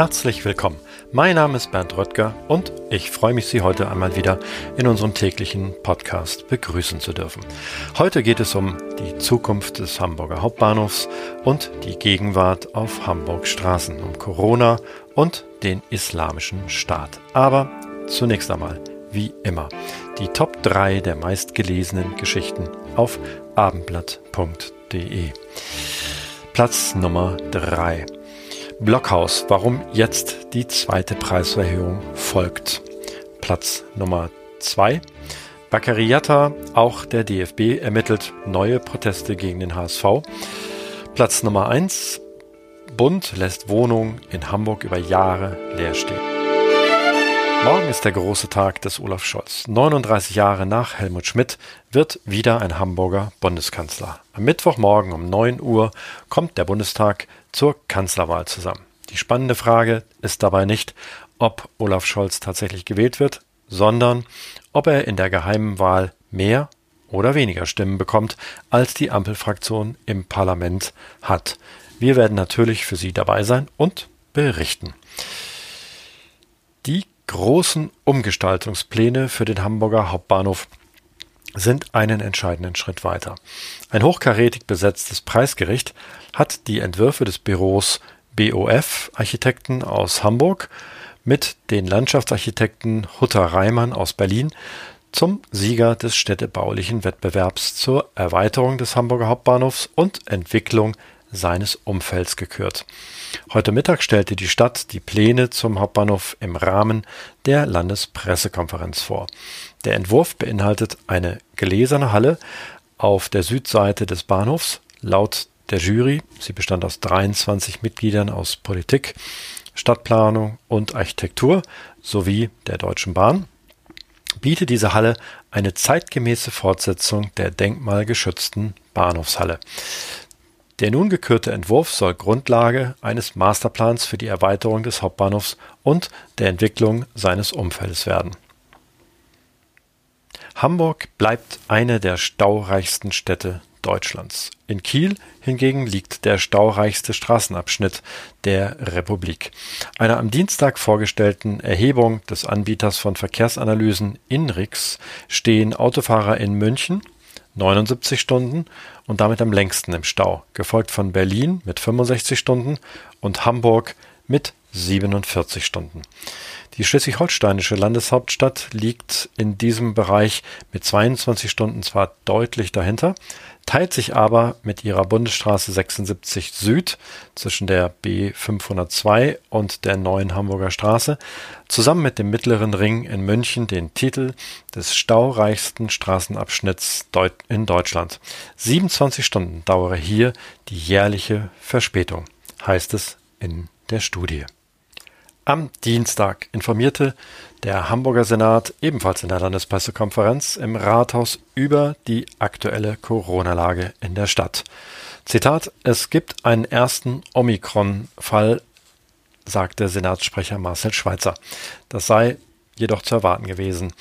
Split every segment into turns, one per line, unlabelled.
Herzlich willkommen. Mein Name ist Bernd Röttger und ich freue mich, Sie heute einmal wieder in unserem täglichen Podcast begrüßen zu dürfen. Heute geht es um die Zukunft des Hamburger Hauptbahnhofs und die Gegenwart auf Hamburg Straßen, um Corona und den islamischen Staat. Aber zunächst einmal, wie immer, die Top 3 der meistgelesenen Geschichten auf abendblatt.de. Platz Nummer 3. Blockhaus, warum jetzt die zweite Preiserhöhung folgt. Platz Nummer 2. Baccariata, auch der DFB ermittelt neue Proteste gegen den HSV. Platz Nummer 1. Bund lässt Wohnungen in Hamburg über Jahre leer stehen. Morgen ist der große Tag des Olaf Scholz. 39 Jahre nach Helmut Schmidt wird wieder ein Hamburger Bundeskanzler. Am Mittwochmorgen um 9 Uhr kommt der Bundestag zur Kanzlerwahl zusammen. Die spannende Frage ist dabei nicht, ob Olaf Scholz tatsächlich gewählt wird, sondern ob er in der geheimen Wahl mehr oder weniger Stimmen bekommt, als die Ampelfraktion im Parlament hat. Wir werden natürlich für Sie dabei sein und berichten. Die großen Umgestaltungspläne für den Hamburger Hauptbahnhof sind einen entscheidenden Schritt weiter. Ein hochkarätig besetztes Preisgericht hat die Entwürfe des Büros BOF Architekten aus Hamburg mit den Landschaftsarchitekten Hutter Reimann aus Berlin zum Sieger des städtebaulichen Wettbewerbs zur Erweiterung des Hamburger Hauptbahnhofs und Entwicklung seines Umfelds gekürt. Heute Mittag stellte die Stadt die Pläne zum Hauptbahnhof im Rahmen der Landespressekonferenz vor. Der Entwurf beinhaltet eine gläserne Halle auf der Südseite des Bahnhofs. Laut der Jury, sie bestand aus 23 Mitgliedern aus Politik, Stadtplanung und Architektur sowie der Deutschen Bahn, bietet diese Halle eine zeitgemäße Fortsetzung der denkmalgeschützten Bahnhofshalle. Der nun gekürte Entwurf soll Grundlage eines Masterplans für die Erweiterung des Hauptbahnhofs und der Entwicklung seines Umfeldes werden. Hamburg bleibt eine der staureichsten Städte Deutschlands. In Kiel hingegen liegt der staureichste Straßenabschnitt der Republik. Einer am Dienstag vorgestellten Erhebung des Anbieters von Verkehrsanalysen Inrix stehen Autofahrer in München 79 Stunden und damit am längsten im Stau, gefolgt von Berlin mit 65 Stunden und Hamburg mit 47 Stunden. Die schleswig-holsteinische Landeshauptstadt liegt in diesem Bereich mit 22 Stunden zwar deutlich dahinter, teilt sich aber mit ihrer Bundesstraße 76 Süd zwischen der B 502 und der neuen Hamburger Straße zusammen mit dem Mittleren Ring in München den Titel des staureichsten Straßenabschnitts in Deutschland. 27 Stunden dauere hier die jährliche Verspätung, heißt es in der Studie. Am Dienstag informierte der Hamburger Senat ebenfalls in der Landespressekonferenz im Rathaus über die aktuelle Corona-Lage in der Stadt. Zitat: Es gibt einen ersten Omikron-Fall, sagte Senatssprecher Marcel Schweitzer. Das sei jedoch zu erwarten gewesen.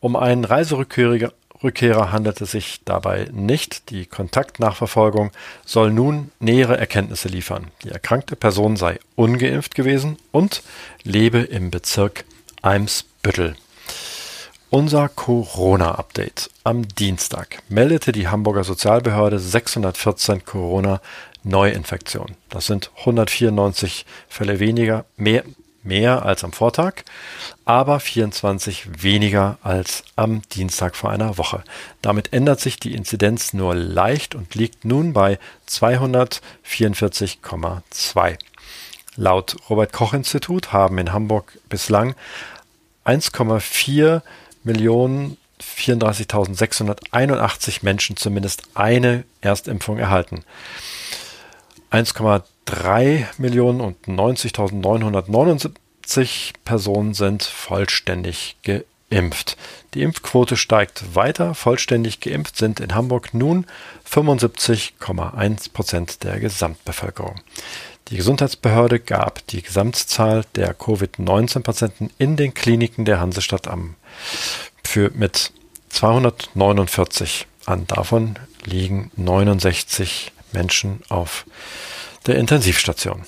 Um einen Reiserückkehrer Rückkehrer handelt es sich dabei nicht. Die Kontaktnachverfolgung soll nun nähere Erkenntnisse liefern. Die erkrankte Person sei ungeimpft gewesen und lebe im Bezirk Eimsbüttel. Unser Corona-Update. Am Dienstag meldete die Hamburger Sozialbehörde 614 Corona-Neuinfektionen. Das sind 194 Fälle weniger, mehr, mehr als am Vortag, aber 24 weniger als am Dienstag vor einer Woche. Damit ändert sich die Inzidenz nur leicht und liegt nun bei 244,2. Laut Robert Koch Institut haben in Hamburg bislang 1,4 Millionen 34.681 Menschen zumindest eine Erstimpfung erhalten. 1,3 Millionen und 90.979 Personen sind vollständig geimpft. Die Impfquote steigt weiter. Vollständig geimpft sind in Hamburg nun 75,1 Prozent der Gesamtbevölkerung. Die Gesundheitsbehörde gab die Gesamtzahl der Covid-19-Patienten in den Kliniken der Hansestadt am für mit 249 an. Davon liegen 69 Menschen auf der Intensivstation.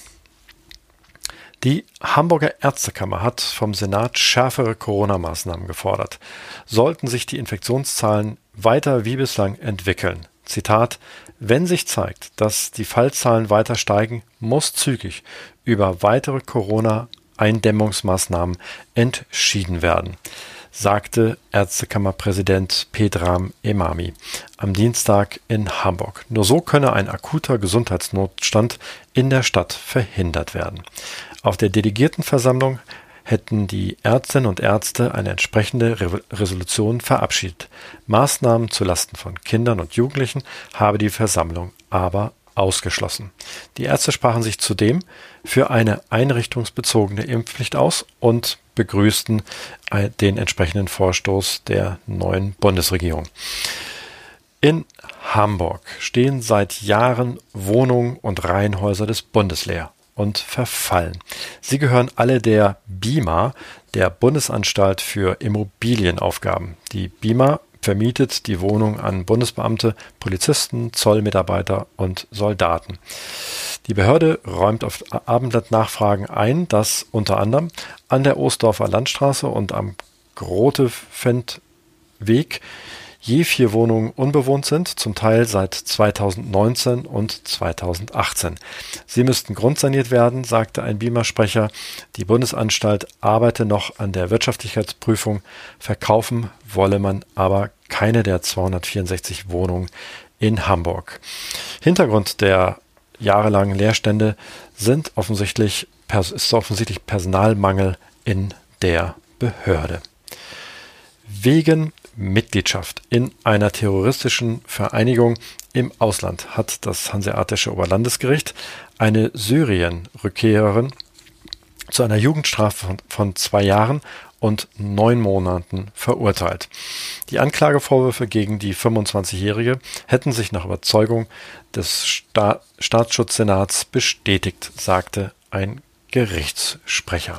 Die Hamburger Ärztekammer hat vom Senat schärfere Corona-Maßnahmen gefordert. Sollten sich die Infektionszahlen weiter wie bislang entwickeln, Zitat, wenn sich zeigt, dass die Fallzahlen weiter steigen, muss zügig über weitere Corona-Eindämmungsmaßnahmen entschieden werden sagte Ärztekammerpräsident Pedram Emami am Dienstag in Hamburg. Nur so könne ein akuter Gesundheitsnotstand in der Stadt verhindert werden. Auf der Delegiertenversammlung hätten die Ärztinnen und Ärzte eine entsprechende Re Resolution verabschiedet. Maßnahmen zulasten von Kindern und Jugendlichen habe die Versammlung aber ausgeschlossen. Die Ärzte sprachen sich zudem für eine einrichtungsbezogene Impfpflicht aus und begrüßten den entsprechenden Vorstoß der neuen Bundesregierung. In Hamburg stehen seit Jahren Wohnungen und Reihenhäuser des Bundes leer und verfallen. Sie gehören alle der BIMA, der Bundesanstalt für Immobilienaufgaben. Die BIMA vermietet die Wohnung an Bundesbeamte, Polizisten, Zollmitarbeiter und Soldaten. Die Behörde räumt auf Abendblatt-Nachfragen ein, dass unter anderem an der Ostdorfer Landstraße und am Grotefendweg je vier Wohnungen unbewohnt sind, zum Teil seit 2019 und 2018. Sie müssten grundsaniert werden, sagte ein BIMA-Sprecher. Die Bundesanstalt arbeite noch an der Wirtschaftlichkeitsprüfung. Verkaufen wolle man aber keine der 264 Wohnungen in Hamburg. Hintergrund der jahrelangen Leerstände sind offensichtlich, ist offensichtlich Personalmangel in der Behörde. Wegen Mitgliedschaft in einer terroristischen Vereinigung im Ausland hat das Hanseatische Oberlandesgericht eine Syrien-Rückkehrerin zu einer Jugendstrafe von, zwei Jahren und neun Monaten verurteilt. Die Anklagevorwürfe gegen die 25-Jährige hätten sich nach Überzeugung des Sta Staatsschutzsenats bestätigt, sagte ein Gerichtssprecher.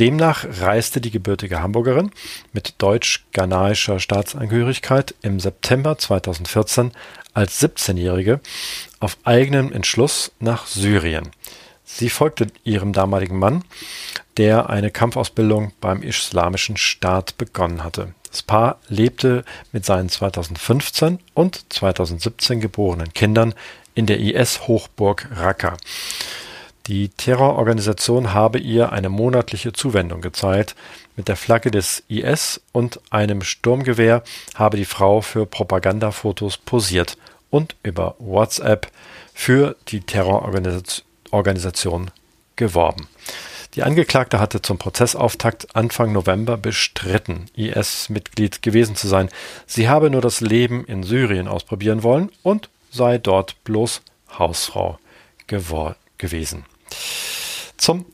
Demnach reiste die gebürtige Hamburgerin mit deutsch-ghanaischer Staatsangehörigkeit im September 2014 als 17-Jährige auf eigenen Entschluss nach Syrien. Sie folgte ihrem damaligen Mann, der eine Kampfausbildung beim Islamischen Staat begonnen hatte. Das Paar lebte mit seinen 2015 und 2017 geborenen Kindern in der IS-Hochburg Raqqa. Die Terrororganisation habe ihr eine monatliche Zuwendung gezahlt. Mit der Flagge des IS und einem Sturmgewehr habe die Frau für Propagandafotos posiert und über WhatsApp für die Terrororganisation geworben. Die Angeklagte hatte zum Prozessauftakt Anfang November bestritten, IS-Mitglied gewesen zu sein. Sie habe nur das Leben in Syrien ausprobieren wollen und sei dort bloß Hausfrau gewesen. Zum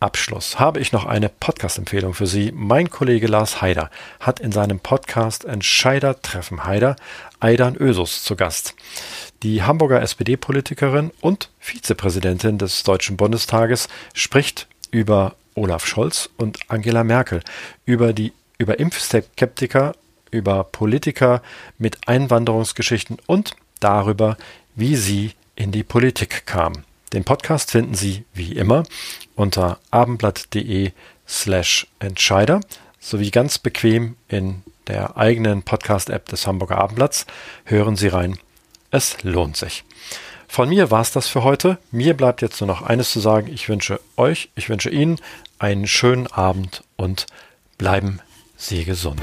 Abschluss habe ich noch eine Podcast-Empfehlung für Sie. Mein Kollege Lars Haider hat in seinem Podcast Entscheider treffen Haider Aidan Ösus zu Gast. Die Hamburger SPD-Politikerin und Vizepräsidentin des Deutschen Bundestages spricht über Olaf Scholz und Angela Merkel, über die über Impfskeptiker, über Politiker mit Einwanderungsgeschichten und darüber, wie sie in die Politik kamen. Den Podcast finden Sie wie immer unter abendblatt.de slash Entscheider sowie ganz bequem in der eigenen Podcast-App des Hamburger Abendblatts. Hören Sie rein. Es lohnt sich. Von mir war es das für heute. Mir bleibt jetzt nur noch eines zu sagen. Ich wünsche euch, ich wünsche Ihnen einen schönen Abend und bleiben Sie gesund.